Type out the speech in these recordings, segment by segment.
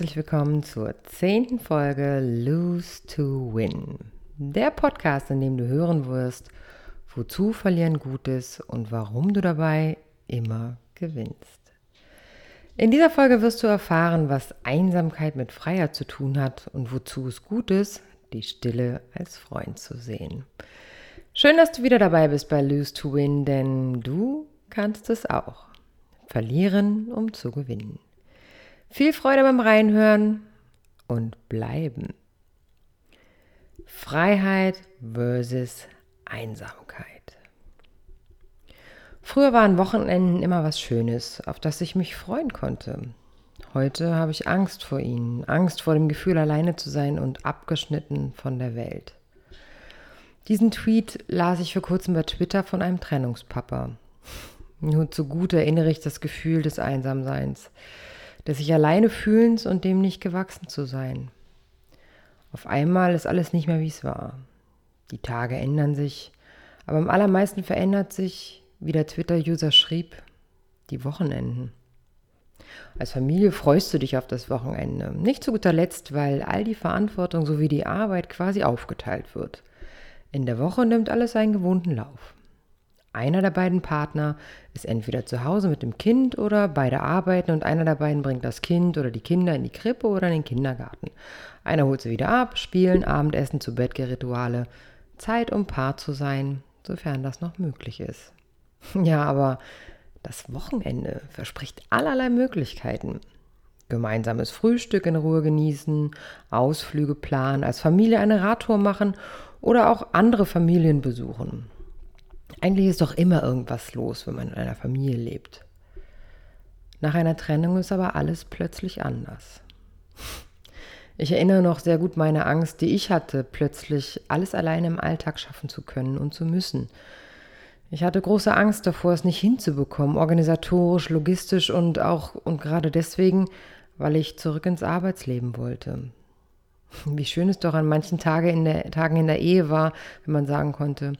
Herzlich willkommen zur zehnten Folge Lose to Win. Der Podcast, in dem du hören wirst, wozu Verlieren gut ist und warum du dabei immer gewinnst. In dieser Folge wirst du erfahren, was Einsamkeit mit Freiheit zu tun hat und wozu es gut ist, die Stille als Freund zu sehen. Schön, dass du wieder dabei bist bei Lose to Win, denn du kannst es auch. Verlieren, um zu gewinnen. Viel Freude beim Reinhören und bleiben. Freiheit versus Einsamkeit. Früher waren Wochenenden immer was Schönes, auf das ich mich freuen konnte. Heute habe ich Angst vor ihnen, Angst vor dem Gefühl, alleine zu sein und abgeschnitten von der Welt. Diesen Tweet las ich vor kurzem bei Twitter von einem Trennungspapa. Nur zu gut erinnere ich das Gefühl des Einsamseins, des sich alleine fühlens und dem nicht gewachsen zu sein. Auf einmal ist alles nicht mehr, wie es war. Die Tage ändern sich, aber am allermeisten verändert sich, wie der Twitter-User schrieb, die Wochenenden. Als Familie freust du dich auf das Wochenende. Nicht zu guter Letzt, weil all die Verantwortung sowie die Arbeit quasi aufgeteilt wird. In der Woche nimmt alles seinen gewohnten Lauf. Einer der beiden Partner ist entweder zu Hause mit dem Kind oder beide arbeiten und einer der beiden bringt das Kind oder die Kinder in die Krippe oder in den Kindergarten. Einer holt sie wieder ab, spielen, Abendessen, zu Bettgerituale. Zeit, um Paar zu sein, sofern das noch möglich ist. Ja, aber das Wochenende verspricht allerlei Möglichkeiten. Gemeinsames Frühstück in Ruhe genießen, Ausflüge planen, als Familie eine Radtour machen oder auch andere Familien besuchen. Eigentlich ist doch immer irgendwas los, wenn man in einer Familie lebt. Nach einer Trennung ist aber alles plötzlich anders. Ich erinnere noch sehr gut meine Angst, die ich hatte, plötzlich alles alleine im Alltag schaffen zu können und zu müssen. Ich hatte große Angst davor, es nicht hinzubekommen, organisatorisch, logistisch und auch und gerade deswegen, weil ich zurück ins Arbeitsleben wollte. Wie schön es doch an manchen Tage in der, Tagen in der Ehe war, wenn man sagen konnte,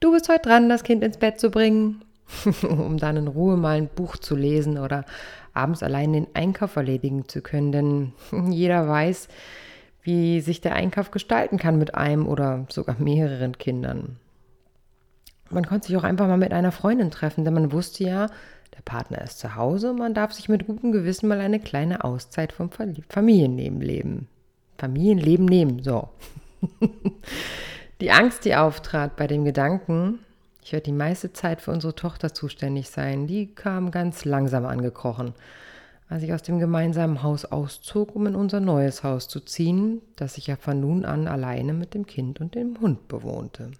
du bist heute dran, das Kind ins Bett zu bringen, um dann in Ruhe mal ein Buch zu lesen oder abends allein den Einkauf erledigen zu können, denn jeder weiß, wie sich der Einkauf gestalten kann mit einem oder sogar mehreren Kindern. Man konnte sich auch einfach mal mit einer Freundin treffen, denn man wusste ja, der Partner ist zu Hause und man darf sich mit gutem Gewissen mal eine kleine Auszeit vom Familienleben leben. Familienleben nehmen, so. die Angst, die auftrat bei dem Gedanken, ich werde die meiste Zeit für unsere Tochter zuständig sein, die kam ganz langsam angekrochen, als ich aus dem gemeinsamen Haus auszog, um in unser neues Haus zu ziehen, das ich ja von nun an alleine mit dem Kind und dem Hund bewohnte.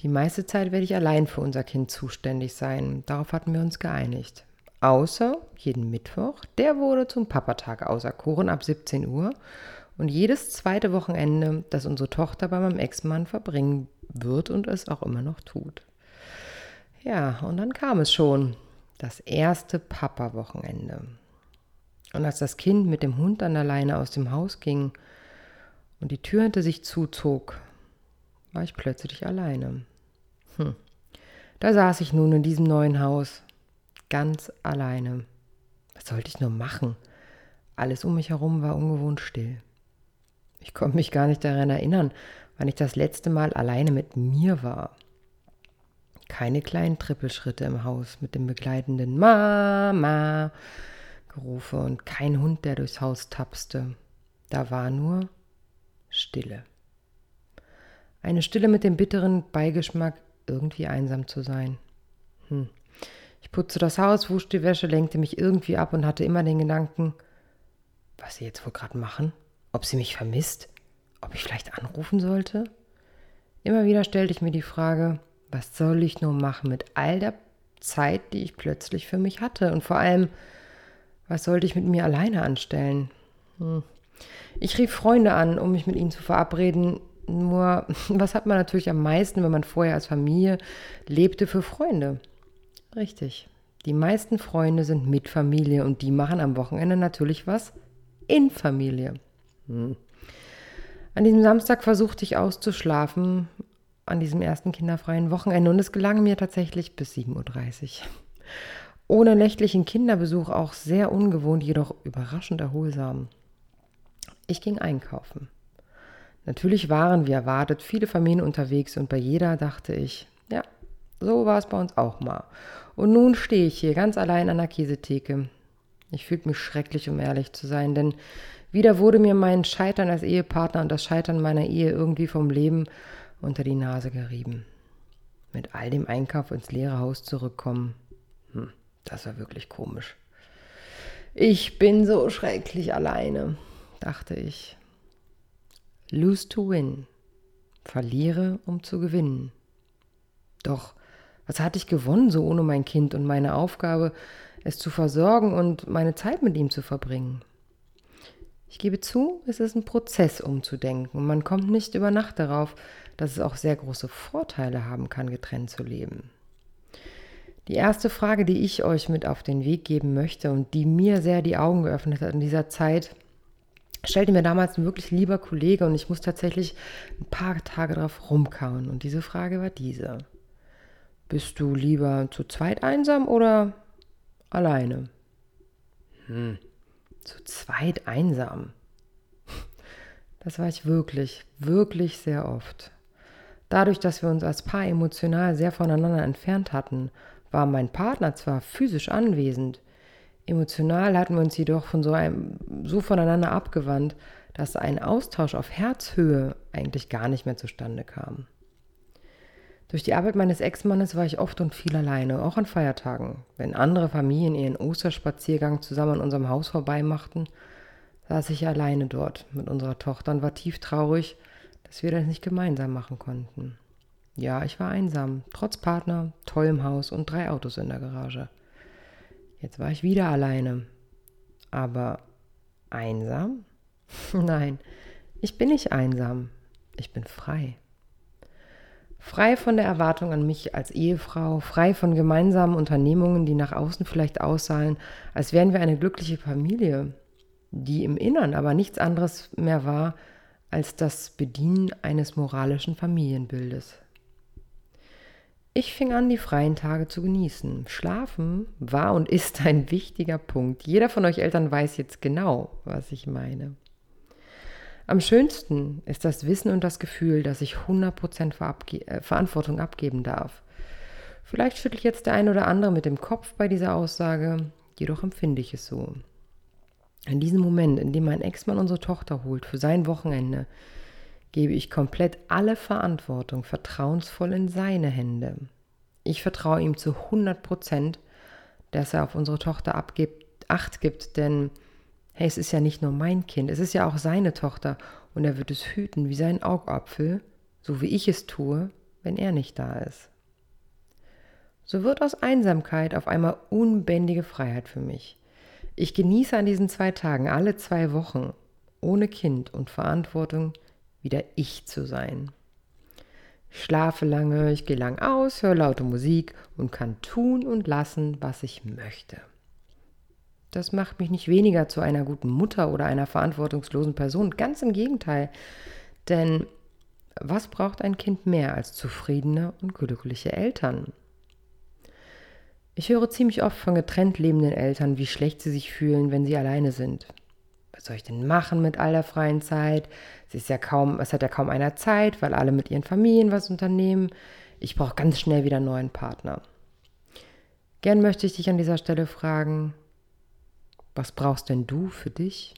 Die meiste Zeit werde ich allein für unser Kind zuständig sein. Darauf hatten wir uns geeinigt. Außer jeden Mittwoch, der wurde zum Papatag auserkoren ab 17 Uhr. Und jedes zweite Wochenende, das unsere Tochter bei meinem Ex-Mann verbringen wird und es auch immer noch tut. Ja, und dann kam es schon. Das erste Papa-Wochenende. Und als das Kind mit dem Hund an der Leine aus dem Haus ging und die Tür hinter sich zuzog, war ich plötzlich alleine. Hm. Da saß ich nun in diesem neuen Haus, ganz alleine. Was sollte ich nur machen? Alles um mich herum war ungewohnt still. Ich konnte mich gar nicht daran erinnern, wann ich das letzte Mal alleine mit mir war. Keine kleinen Trippelschritte im Haus mit dem begleitenden Mama Gerufe und kein Hund, der durchs Haus tapste. Da war nur Stille. Eine Stille mit dem bitteren Beigeschmack, irgendwie einsam zu sein. Hm. Ich putzte das Haus, wusch die Wäsche, lenkte mich irgendwie ab und hatte immer den Gedanken, was sie jetzt wohl gerade machen, ob sie mich vermisst, ob ich vielleicht anrufen sollte. Immer wieder stellte ich mir die Frage, was soll ich nur machen mit all der Zeit, die ich plötzlich für mich hatte und vor allem, was sollte ich mit mir alleine anstellen? Hm. Ich rief Freunde an, um mich mit ihnen zu verabreden, nur, was hat man natürlich am meisten, wenn man vorher als Familie lebte, für Freunde? Richtig. Die meisten Freunde sind mit Familie und die machen am Wochenende natürlich was in Familie. Hm. An diesem Samstag versuchte ich auszuschlafen, an diesem ersten kinderfreien Wochenende und es gelang mir tatsächlich bis 7.30 Uhr. Ohne nächtlichen Kinderbesuch auch sehr ungewohnt, jedoch überraschend erholsam. Ich ging einkaufen. Natürlich waren, wie erwartet, viele Familien unterwegs und bei jeder dachte ich, ja, so war es bei uns auch mal. Und nun stehe ich hier ganz allein an der Käsetheke. Ich fühlte mich schrecklich, um ehrlich zu sein, denn wieder wurde mir mein Scheitern als Ehepartner und das Scheitern meiner Ehe irgendwie vom Leben unter die Nase gerieben. Mit all dem Einkauf ins leere Haus zurückkommen. Hm, das war wirklich komisch. Ich bin so schrecklich alleine, dachte ich. Lose to win. Verliere, um zu gewinnen. Doch, was hatte ich gewonnen, so ohne mein Kind und meine Aufgabe, es zu versorgen und meine Zeit mit ihm zu verbringen? Ich gebe zu, es ist ein Prozess umzudenken man kommt nicht über Nacht darauf, dass es auch sehr große Vorteile haben kann, getrennt zu leben. Die erste Frage, die ich euch mit auf den Weg geben möchte und die mir sehr die Augen geöffnet hat in dieser Zeit, stellte mir damals ein wirklich lieber Kollege und ich muss tatsächlich ein paar Tage drauf rumkauen. Und diese Frage war diese. Bist du lieber zu zweit einsam oder alleine? Hm, zu zweit einsam. Das war ich wirklich, wirklich sehr oft. Dadurch, dass wir uns als Paar emotional sehr voneinander entfernt hatten, war mein Partner zwar physisch anwesend, emotional hatten wir uns jedoch von so, einem, so voneinander abgewandt, dass ein Austausch auf Herzhöhe eigentlich gar nicht mehr zustande kam. Durch die Arbeit meines Ex-Mannes war ich oft und viel alleine, auch an Feiertagen. Wenn andere Familien ihren Osterspaziergang zusammen an unserem Haus vorbeimachten, saß ich alleine dort mit unserer Tochter und war tief traurig, dass wir das nicht gemeinsam machen konnten. Ja, ich war einsam, trotz Partner, tollem Haus und drei Autos in der Garage. Jetzt war ich wieder alleine. Aber einsam? Nein, ich bin nicht einsam. Ich bin frei. Frei von der Erwartung an mich als Ehefrau, frei von gemeinsamen Unternehmungen, die nach außen vielleicht aussahen, als wären wir eine glückliche Familie, die im Innern aber nichts anderes mehr war als das Bedienen eines moralischen Familienbildes. Ich fing an, die freien Tage zu genießen. Schlafen war und ist ein wichtiger Punkt. Jeder von euch Eltern weiß jetzt genau, was ich meine. Am schönsten ist das Wissen und das Gefühl, dass ich 100% äh, Verantwortung abgeben darf. Vielleicht schüttelt jetzt der ein oder andere mit dem Kopf bei dieser Aussage, jedoch empfinde ich es so. In diesem Moment, in dem mein Ex-Mann unsere Tochter holt für sein Wochenende, gebe ich komplett alle Verantwortung vertrauensvoll in seine Hände. Ich vertraue ihm zu 100% dass er auf unsere Tochter abgibt, Acht gibt, denn hey, es ist ja nicht nur mein Kind, es ist ja auch seine Tochter und er wird es hüten wie seinen Augapfel, so wie ich es tue, wenn er nicht da ist. So wird aus Einsamkeit auf einmal unbändige Freiheit für mich. Ich genieße an diesen zwei Tagen alle zwei Wochen ohne Kind und Verantwortung wieder ich zu sein. Ich schlafe lange, ich gehe lang aus, höre laute Musik und kann tun und lassen, was ich möchte. Das macht mich nicht weniger zu einer guten Mutter oder einer verantwortungslosen Person. Ganz im Gegenteil. Denn was braucht ein Kind mehr als zufriedene und glückliche Eltern? Ich höre ziemlich oft von getrennt lebenden Eltern, wie schlecht sie sich fühlen, wenn sie alleine sind. Was soll ich denn machen mit all der freien Zeit? Es ist ja kaum, es hat ja kaum einer Zeit, weil alle mit ihren Familien was unternehmen. Ich brauche ganz schnell wieder einen neuen Partner. Gern möchte ich dich an dieser Stelle fragen, was brauchst denn du für dich?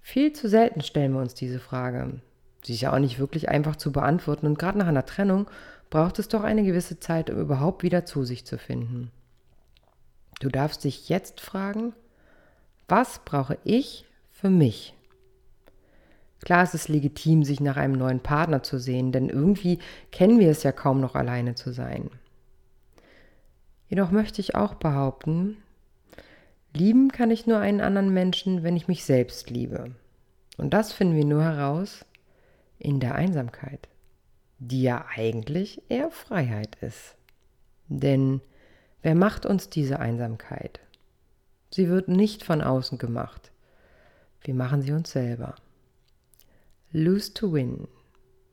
Viel zu selten stellen wir uns diese Frage. Sie ist ja auch nicht wirklich einfach zu beantworten und gerade nach einer Trennung braucht es doch eine gewisse Zeit, um überhaupt wieder zu sich zu finden. Du darfst dich jetzt fragen, was brauche ich für mich? Klar ist es legitim, sich nach einem neuen Partner zu sehen, denn irgendwie kennen wir es ja kaum noch alleine zu sein. Jedoch möchte ich auch behaupten, Lieben kann ich nur einen anderen Menschen, wenn ich mich selbst liebe. Und das finden wir nur heraus in der Einsamkeit, die ja eigentlich eher Freiheit ist. Denn wer macht uns diese Einsamkeit? Sie wird nicht von außen gemacht. Wir machen sie uns selber. Lose to win.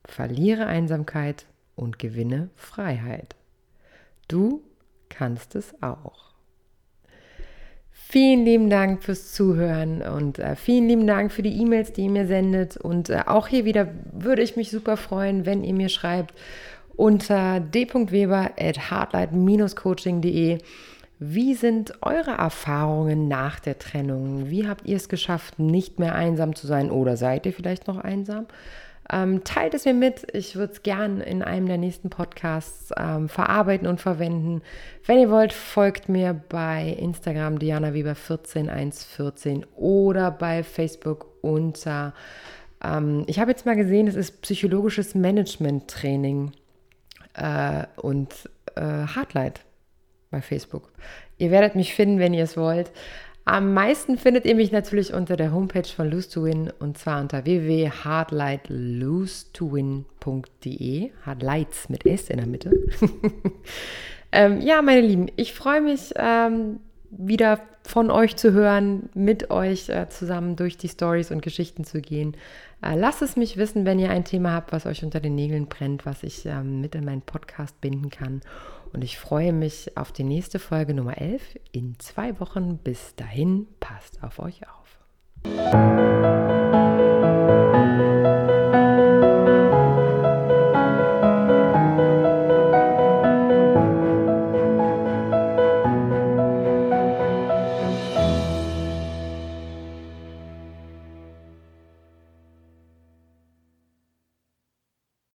Verliere Einsamkeit und gewinne Freiheit. Du kannst es auch. Vielen lieben Dank fürs Zuhören und äh, vielen lieben Dank für die E-Mails, die ihr mir sendet. Und äh, auch hier wieder würde ich mich super freuen, wenn ihr mir schreibt unter d.weber.hardlight-coaching.de. Wie sind eure Erfahrungen nach der Trennung? Wie habt ihr es geschafft, nicht mehr einsam zu sein oder seid ihr vielleicht noch einsam? Ähm, teilt es mir mit. Ich würde es gern in einem der nächsten Podcasts ähm, verarbeiten und verwenden. Wenn ihr wollt, folgt mir bei Instagram Diana Weber 14114 oder bei Facebook unter. Ähm, ich habe jetzt mal gesehen, es ist psychologisches Management-Training äh, und äh, Hardlight bei Facebook. Ihr werdet mich finden, wenn ihr es wollt. Am meisten findet ihr mich natürlich unter der Homepage von Lose to Win und zwar unter www.hardlightlose2win.de. Hardlights mit S in der Mitte. ähm, ja, meine Lieben, ich freue mich ähm, wieder von euch zu hören, mit euch äh, zusammen durch die Stories und Geschichten zu gehen. Äh, lasst es mich wissen, wenn ihr ein Thema habt, was euch unter den Nägeln brennt, was ich ähm, mit in meinen Podcast binden kann. Und ich freue mich auf die nächste Folge Nummer 11 in zwei Wochen. Bis dahin, passt auf euch auf.